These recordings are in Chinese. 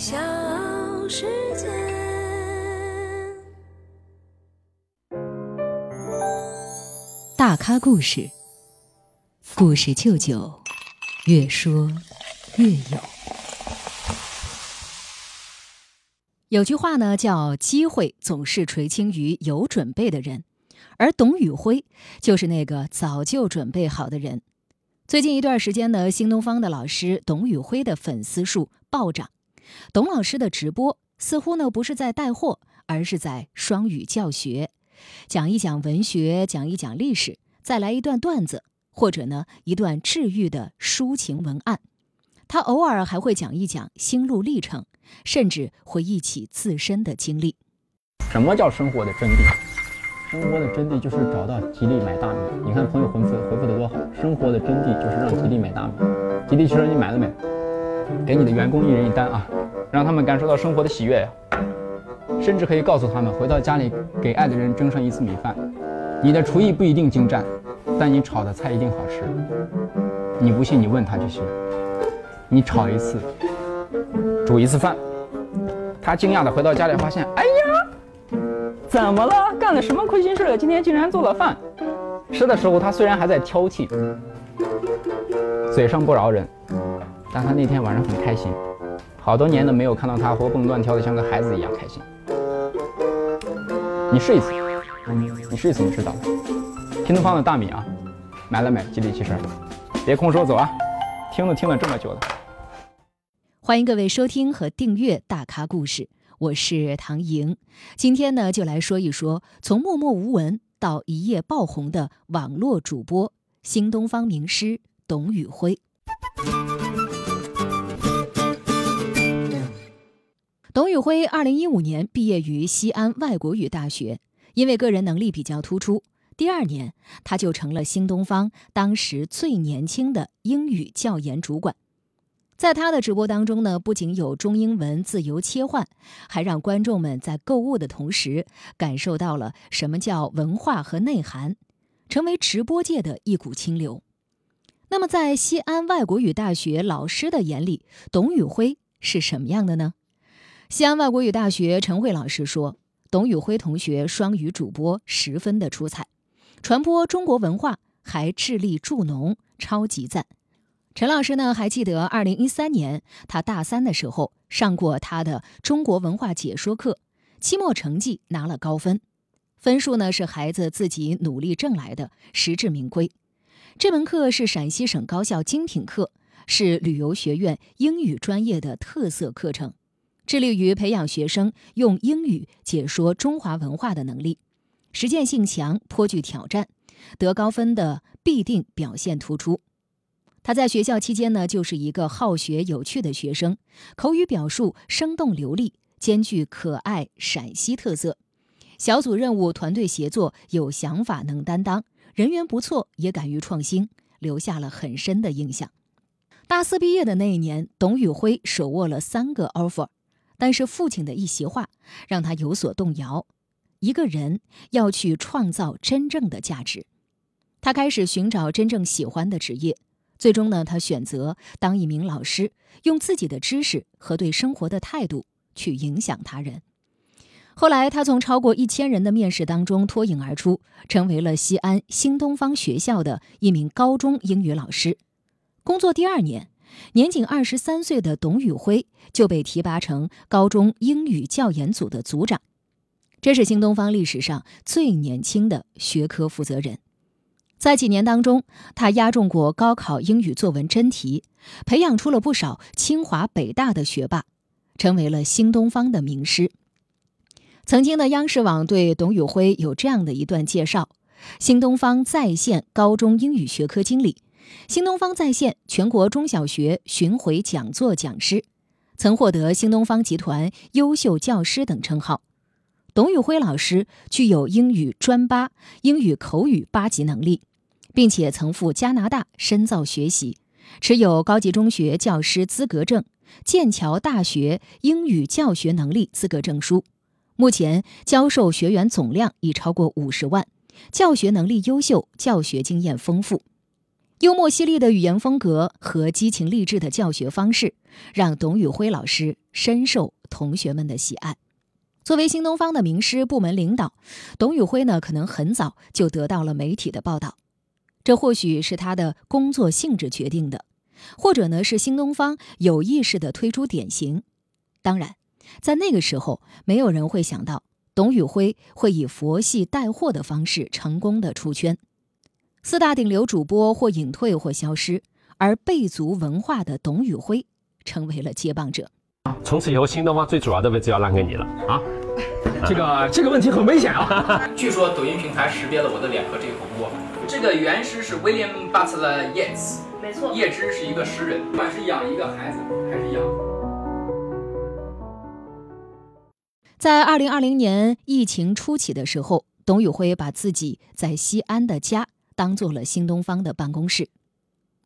小世界。大咖故事，故事舅舅，越说越有。有句话呢，叫“机会总是垂青于有准备的人”，而董宇辉就是那个早就准备好的人。最近一段时间呢，新东方的老师董宇辉的粉丝数暴涨。董老师的直播似乎呢不是在带货，而是在双语教学，讲一讲文学，讲一讲历史，再来一段段子，或者呢一段治愈的抒情文案。他偶尔还会讲一讲心路历程。甚至回忆起自身的经历。什么叫生活的真谛？生活的真谛就是找到吉利买大米。你看朋友回复回复的多好。生活的真谛就是让吉利买大米。吉利汽车你买了没？给你的员工一人一单啊，让他们感受到生活的喜悦呀。甚至可以告诉他们，回到家里给爱的人蒸上一次米饭。你的厨艺不一定精湛，但你炒的菜一定好吃。你不信，你问他就行。你炒一次。煮一次饭，他惊讶的回到家里，发现，哎呀，怎么了？干了什么亏心事了？今天竟然做了饭。吃的时候，他虽然还在挑剔，嘴上不饶人，但他那天晚上很开心。好多年都没有看到他活蹦乱跳的像个孩子一样开心。你试一次，你试一次，你知道。新东方的大米啊，买了买？吉利汽车，别空手走啊！听了听了这么久了。欢迎各位收听和订阅《大咖故事》，我是唐莹。今天呢，就来说一说从默默无闻到一夜爆红的网络主播——新东方名师董宇辉。董宇辉二零一五年毕业于西安外国语大学，因为个人能力比较突出，第二年他就成了新东方当时最年轻的英语教研主管。在他的直播当中呢，不仅有中英文自由切换，还让观众们在购物的同时感受到了什么叫文化和内涵，成为直播界的一股清流。那么，在西安外国语大学老师的眼里，董宇辉是什么样的呢？西安外国语大学陈慧老师说，董宇辉同学双语主播十分的出彩，传播中国文化还致力助农，超级赞。陈老师呢，还记得二零一三年他大三的时候上过他的中国文化解说课，期末成绩拿了高分，分数呢是孩子自己努力挣来的，实至名归。这门课是陕西省高校精品课，是旅游学院英语专业的特色课程，致力于培养学生用英语解说中华文化的能力，实践性强，颇具挑战，得高分的必定表现突出。他在学校期间呢，就是一个好学有趣的学生，口语表述生动流利，兼具可爱陕西特色。小组任务团队协作有想法，能担当，人缘不错，也敢于创新，留下了很深的印象。大四毕业的那一年，董宇辉手握了三个 offer，但是父亲的一席话让他有所动摇。一个人要去创造真正的价值，他开始寻找真正喜欢的职业。最终呢，他选择当一名老师，用自己的知识和对生活的态度去影响他人。后来，他从超过一千人的面试当中脱颖而出，成为了西安新东方学校的一名高中英语老师。工作第二年，年仅二十三岁的董宇辉就被提拔成高中英语教研组的组长，这是新东方历史上最年轻的学科负责人。在几年当中，他押中过高考英语作文真题，培养出了不少清华北大的学霸，成为了新东方的名师。曾经的央视网对董宇辉有这样的一段介绍：新东方在线高中英语学科经理，新东方在线全国中小学巡回讲座讲师，曾获得新东方集团优秀教师等称号。董宇辉老师具有英语专八、英语口语八级能力。并且曾赴加拿大深造学习，持有高级中学教师资格证、剑桥大学英语教学能力资格证书。目前教授学员总量已超过五十万，教学能力优秀，教学经验丰富。幽默犀利的语言风格和激情励志的教学方式，让董宇辉老师深受同学们的喜爱。作为新东方的名师部门领导，董宇辉呢可能很早就得到了媒体的报道，这或许是他的工作性质决定的，或者呢是新东方有意识的推出典型。当然，在那个时候，没有人会想到董宇辉会以佛系带货的方式成功的出圈。四大顶流主播或隐退或消失，而备足文化的董宇辉成为了接棒者。从此以后，新东方最主要的位置要让给你了啊！这个这个问题很危险啊！据说抖音平台识别了我的脸和这口播。这个原诗是 William Butler Yeats，没错，叶芝是一个诗人，不管是养一个孩子还是养。在二零二零年疫情初期的时候，董宇辉把自己在西安的家当做了新东方的办公室。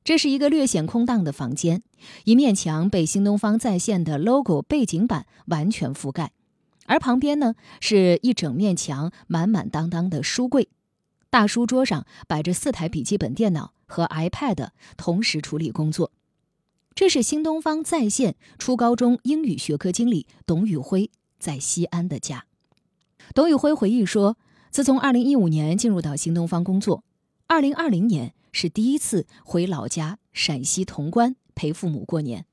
这是一个略显空荡的房间，一面墙被新东方在线的 logo 背景板完全覆盖，而旁边呢是一整面墙满满当当的书柜，大书桌上摆着四台笔记本电脑和 iPad，同时处理工作。这是新东方在线初高中英语学科经理董宇辉在西安的家。董宇辉回忆说，自从2015年进入到新东方工作，2020年。是第一次回老家陕西潼关陪父母过年，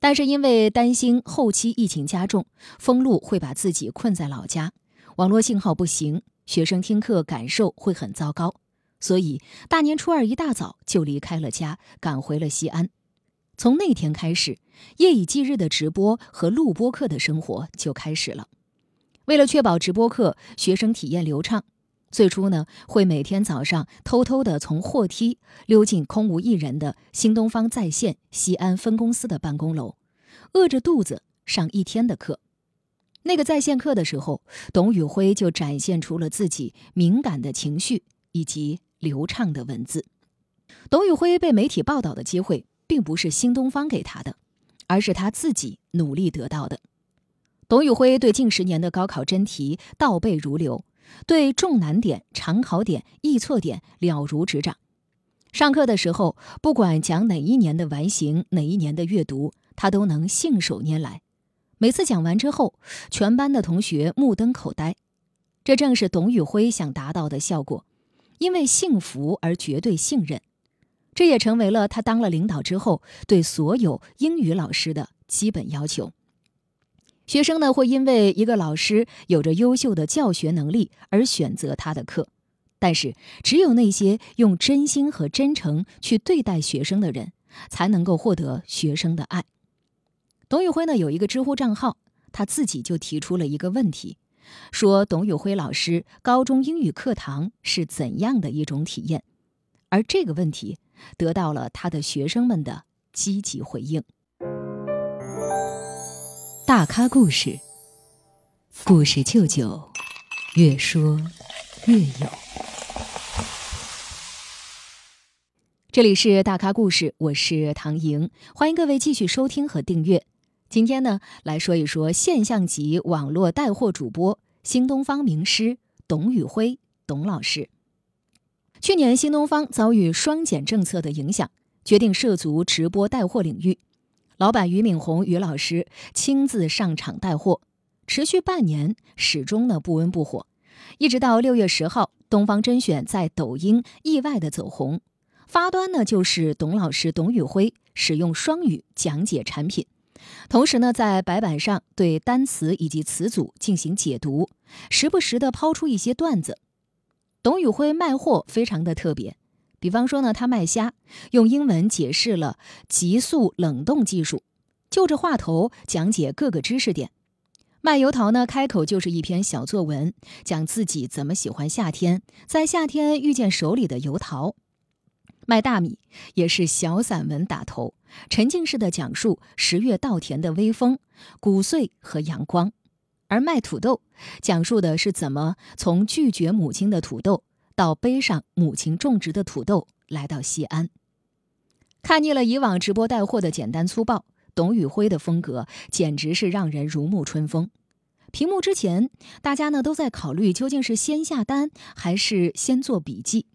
但是因为担心后期疫情加重，封路会把自己困在老家，网络信号不行，学生听课感受会很糟糕，所以大年初二一大早就离开了家，赶回了西安。从那天开始，夜以继日的直播和录播课的生活就开始了。为了确保直播课学生体验流畅。最初呢，会每天早上偷偷的从货梯溜进空无一人的新东方在线西安分公司的办公楼，饿着肚子上一天的课。那个在线课的时候，董宇辉就展现出了自己敏感的情绪以及流畅的文字。董宇辉被媒体报道的机会，并不是新东方给他的，而是他自己努力得到的。董宇辉对近十年的高考真题倒背如流。对重难点、常考点、易错点了如指掌。上课的时候，不管讲哪一年的完形、哪一年的阅读，他都能信手拈来。每次讲完之后，全班的同学目瞪口呆。这正是董宇辉想达到的效果，因为幸福而绝对信任。这也成为了他当了领导之后对所有英语老师的基本要求。学生呢会因为一个老师有着优秀的教学能力而选择他的课，但是只有那些用真心和真诚去对待学生的人，才能够获得学生的爱。董宇辉呢有一个知乎账号，他自己就提出了一个问题，说董宇辉老师高中英语课堂是怎样的一种体验，而这个问题得到了他的学生们的积极回应。大咖故事，故事舅舅，越说越有。这里是大咖故事，我是唐莹，欢迎各位继续收听和订阅。今天呢，来说一说现象级网络带货主播、新东方名师董宇辉董老师。去年，新东方遭遇双减政策的影响，决定涉足直播带货领域。老板俞敏洪俞老师亲自上场带货，持续半年，始终呢不温不火，一直到六月十号，东方甄选在抖音意外的走红，发端呢就是董老师董宇辉使用双语讲解产品，同时呢在白板上对单词以及词组进行解读，时不时的抛出一些段子。董宇辉卖货非常的特别。比方说呢，他卖虾，用英文解释了急速冷冻技术，就着话头讲解各个知识点。卖油桃呢，开口就是一篇小作文，讲自己怎么喜欢夏天，在夏天遇见手里的油桃。卖大米也是小散文打头，沉浸式的讲述十月稻田的微风、谷穗和阳光。而卖土豆，讲述的是怎么从拒绝母亲的土豆。到背上母亲种植的土豆，来到西安，看腻了以往直播带货的简单粗暴，董宇辉的风格简直是让人如沐春风。屏幕之前，大家呢都在考虑究竟是先下单还是先做笔记。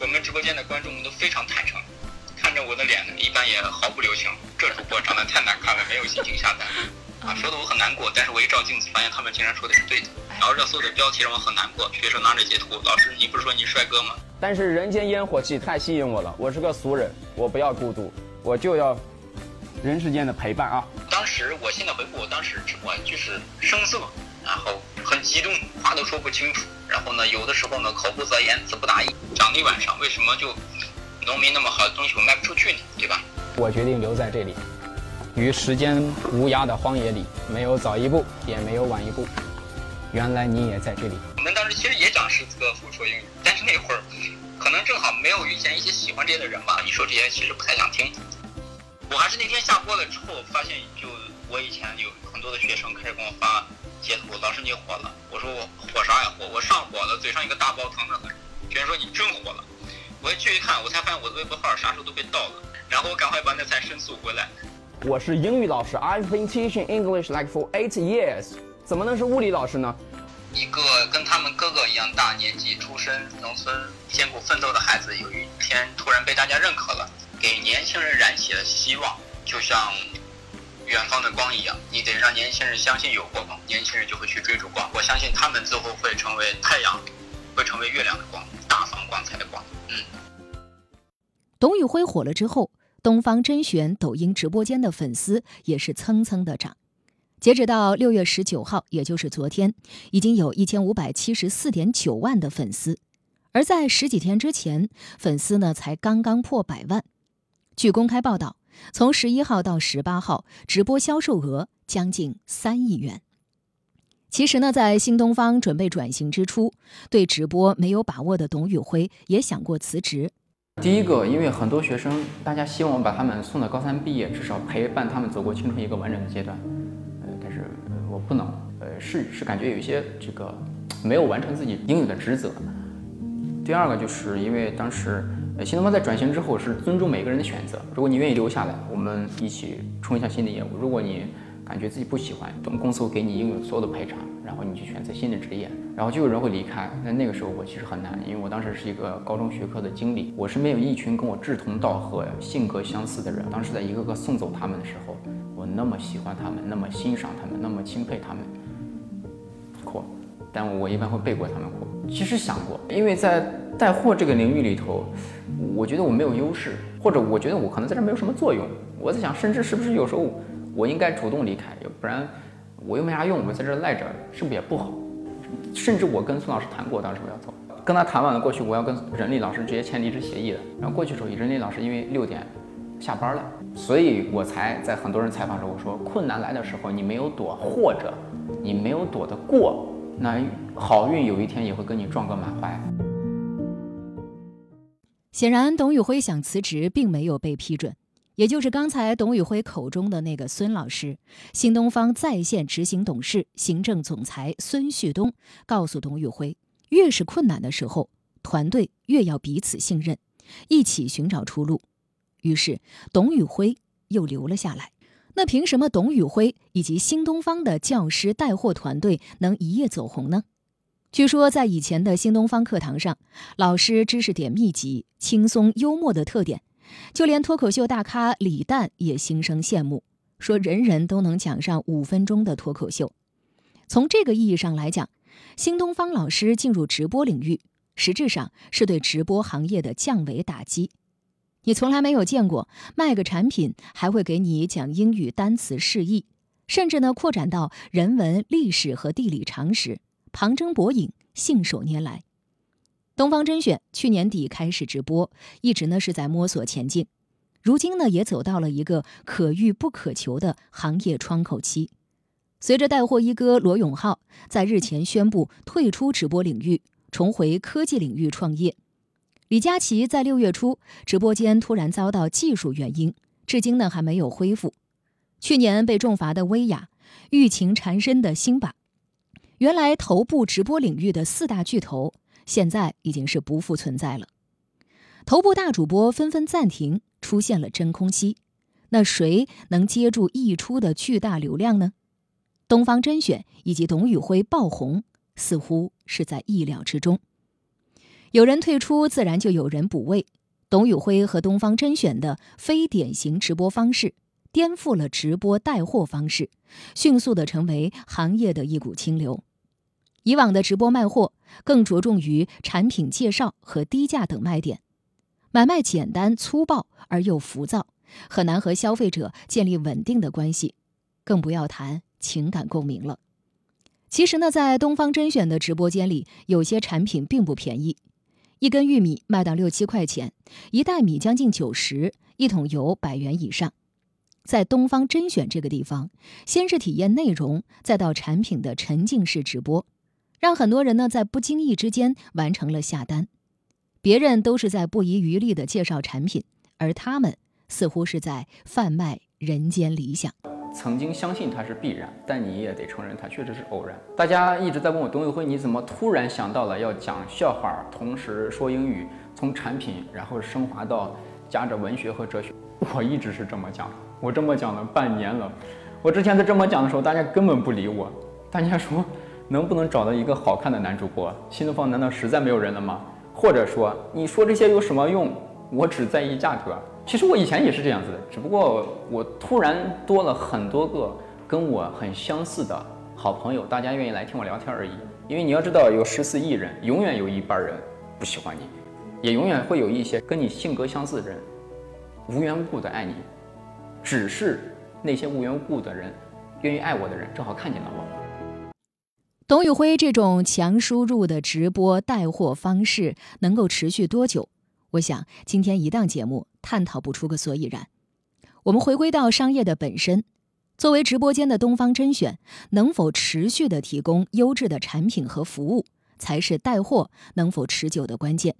我们直播间的观众都非常坦诚，看着我的脸呢，一般也毫不留情。这主播长得太难看了，没有心情下单。啊，说的我很难过，但是我一照镜子，发现他们竟然说的是对的。然后热搜的标题让我很难过，学生拿着截图，老师，你不是说你帅哥吗？但是人间烟火气太吸引我了，我是个俗人，我不要孤独，我就要人世间的陪伴啊！当时我现在回顾我当时直播就是生涩，然后很激动，话都说不清楚。然后呢，有的时候呢口不择言，词不达意。讲了一晚上，为什么就农民那么好的东西我卖不出去呢？对吧？我决定留在这里，于时间无涯的荒野里，没有早一步，也没有晚一步。原来你也在这里。我们当时其实也讲诗词歌赋说英语，但是那会儿可能正好没有遇见一些喜欢这些的人吧。一说这些其实不太想听。我还是那天下播了之后，发现就我以前有很多的学生开始给我发截图，老师你火了。我说我火啥呀火？我上火了，嘴上一个大包疼的很。学生说你真火了。我一去一看，我才发现我的微博号啥时候都被盗了。然后我赶快把那才申诉回来。我是英语老师，I've been teaching English like for eight years，怎么能是物理老师呢？一个跟他们哥哥一样大年纪、出身农村、艰苦奋斗的孩子，有一天突然被大家认可了，给年轻人燃起了希望，就像远方的光一样。你得让年轻人相信有光，年轻人就会去追逐光。我相信他们最后会成为太阳，会成为月亮的光，大放光彩的光。嗯。董宇辉火了之后，东方甄选抖音直播间的粉丝也是蹭蹭的涨。截止到六月十九号，也就是昨天，已经有一千五百七十四点九万的粉丝，而在十几天之前，粉丝呢才刚刚破百万。据公开报道，从十一号到十八号，直播销售额将近三亿元。其实呢，在新东方准备转型之初，对直播没有把握的董宇辉也想过辞职。第一个，因为很多学生，大家希望把他们送到高三毕业，至少陪伴他们走过青春一个完整的阶段。呃，但是我不能，呃，是是感觉有一些这个没有完成自己应有的职责。第二个就是因为当时，新东方在转型之后是尊重每个人的选择。如果你愿意留下来，我们一起冲一下新的业务；如果你感觉自己不喜欢，我们公司会给你应有所有的赔偿，然后你去选择新的职业。然后就有人会离开。那那个时候我其实很难，因为我当时是一个高中学科的经历，我身边有一群跟我志同道合、性格相似的人。当时在一个个送走他们的时候。我那么喜欢他们，那么欣赏他们，那么钦佩他们，哭，但我一般会背过他们哭。其实想过，因为在带货这个领域里头，我觉得我没有优势，或者我觉得我可能在这没有什么作用。我在想，甚至是不是有时候我应该主动离开，要不然我又没啥用，我在这赖着是不是也不好？甚至我跟孙老师谈过，当时我要走，跟他谈完了过去，我要跟任力老师直接签离职协议的。然后过去的时候，任力老师因为六点。下班了，所以我才在很多人采访时候我说，困难来的时候你没有躲，或者你没有躲得过，那好运有一天也会跟你撞个满怀。显然，董宇辉想辞职并没有被批准，也就是刚才董宇辉口中的那个孙老师，新东方在线执行董事、行政总裁孙旭东告诉董宇辉，越是困难的时候，团队越要彼此信任，一起寻找出路。于是，董宇辉又留了下来。那凭什么董宇辉以及新东方的教师带货团队能一夜走红呢？据说，在以前的新东方课堂上，老师知识点密集、轻松幽默的特点，就连脱口秀大咖李诞也心生羡慕，说人人都能讲上五分钟的脱口秀。从这个意义上来讲，新东方老师进入直播领域，实质上是对直播行业的降维打击。你从来没有见过卖个产品还会给你讲英语单词释义，甚至呢扩展到人文、历史和地理常识，旁征博引，信手拈来。东方甄选去年底开始直播，一直呢是在摸索前进，如今呢也走到了一个可遇不可求的行业窗口期。随着带货一哥罗永浩在日前宣布退出直播领域，重回科技领域创业。李佳琦在六月初直播间突然遭到技术原因，至今呢还没有恢复。去年被重罚的薇娅，欲擒缠身的辛巴，原来头部直播领域的四大巨头，现在已经是不复存在了。头部大主播纷纷暂停，出现了真空期。那谁能接住溢出的巨大流量呢？东方甄选以及董宇辉爆红，似乎是在意料之中。有人退出，自然就有人补位。董宇辉和东方甄选的非典型直播方式，颠覆了直播带货方式，迅速的成为行业的一股清流。以往的直播卖货更着重于产品介绍和低价等卖点，买卖简单粗暴而又浮躁，很难和消费者建立稳定的关系，更不要谈情感共鸣了。其实呢，在东方甄选的直播间里，有些产品并不便宜。一根玉米卖到六七块钱，一袋米将近九十，一桶油百元以上。在东方甄选这个地方，先是体验内容，再到产品的沉浸式直播，让很多人呢在不经意之间完成了下单。别人都是在不遗余力地介绍产品，而他们似乎是在贩卖人间理想。曾经相信它是必然，但你也得承认它确实是偶然。大家一直在问我董宇辉，你怎么突然想到了要讲笑话，同时说英语，从产品然后升华到夹着文学和哲学？我一直是这么讲，我这么讲了半年了。我之前在这么讲的时候，大家根本不理我，大家说能不能找到一个好看的男主播？新东方难道实在没有人了吗？或者说你说这些有什么用？我只在意价格。其实我以前也是这样子的，只不过我突然多了很多个跟我很相似的好朋友，大家愿意来听我聊天而已。因为你要知道，有十四亿人，永远有一半人不喜欢你，也永远会有一些跟你性格相似的人无缘无故的爱你。只是那些无缘无故的人，愿意爱我的人，正好看见了我。董宇辉这种强输入的直播带货方式能够持续多久？我想今天一档节目探讨不出个所以然。我们回归到商业的本身，作为直播间的东方甄选，能否持续的提供优质的产品和服务，才是带货能否持久的关键。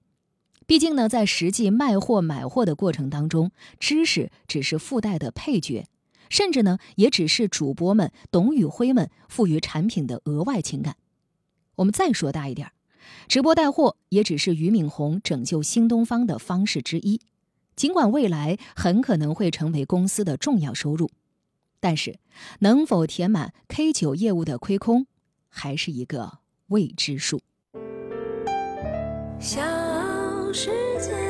毕竟呢，在实际卖货买货的过程当中，知识只是附带的配角，甚至呢，也只是主播们董宇辉们赋予产品的额外情感。我们再说大一点。直播带货也只是俞敏洪拯救新东方的方式之一，尽管未来很可能会成为公司的重要收入，但是能否填满 K 九业务的亏空，还是一个未知数。小世界。